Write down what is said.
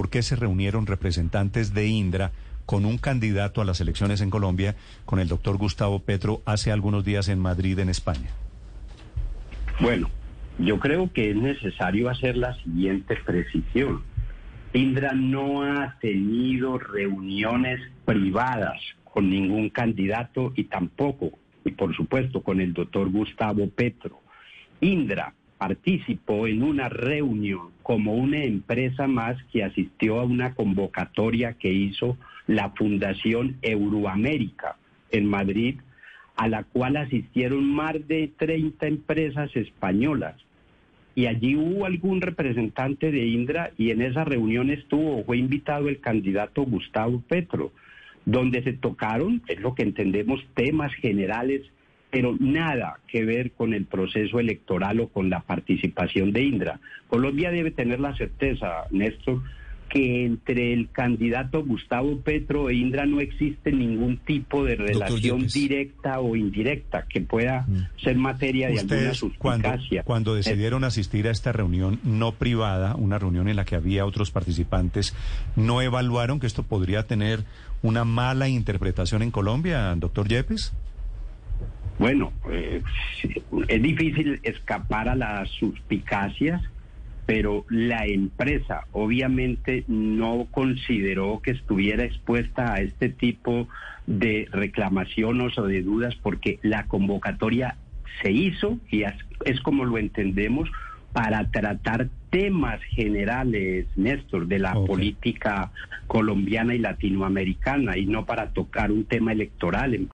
por qué se reunieron representantes de Indra con un candidato a las elecciones en Colombia, con el doctor Gustavo Petro, hace algunos días en Madrid, en España. Bueno, yo creo que es necesario hacer la siguiente precisión. Indra no ha tenido reuniones privadas con ningún candidato y tampoco, y por supuesto, con el doctor Gustavo Petro. Indra participó en una reunión como una empresa más que asistió a una convocatoria que hizo la Fundación Euroamérica en Madrid, a la cual asistieron más de 30 empresas españolas. Y allí hubo algún representante de Indra y en esa reunión estuvo, fue invitado el candidato Gustavo Petro, donde se tocaron, es lo que entendemos, temas generales pero nada que ver con el proceso electoral o con la participación de Indra. Colombia debe tener la certeza, Néstor, que entre el candidato Gustavo Petro e Indra no existe ningún tipo de relación directa o indirecta que pueda mm. ser materia de alguna suspicacia. Cuando, cuando decidieron asistir a esta reunión no privada, una reunión en la que había otros participantes, ¿no evaluaron que esto podría tener una mala interpretación en Colombia, doctor Yepes? Bueno, eh, es difícil escapar a las suspicacias, pero la empresa obviamente no consideró que estuviera expuesta a este tipo de reclamaciones o de dudas porque la convocatoria se hizo y es como lo entendemos para tratar temas generales, Néstor, de la política colombiana y latinoamericana y no para tocar un tema electoral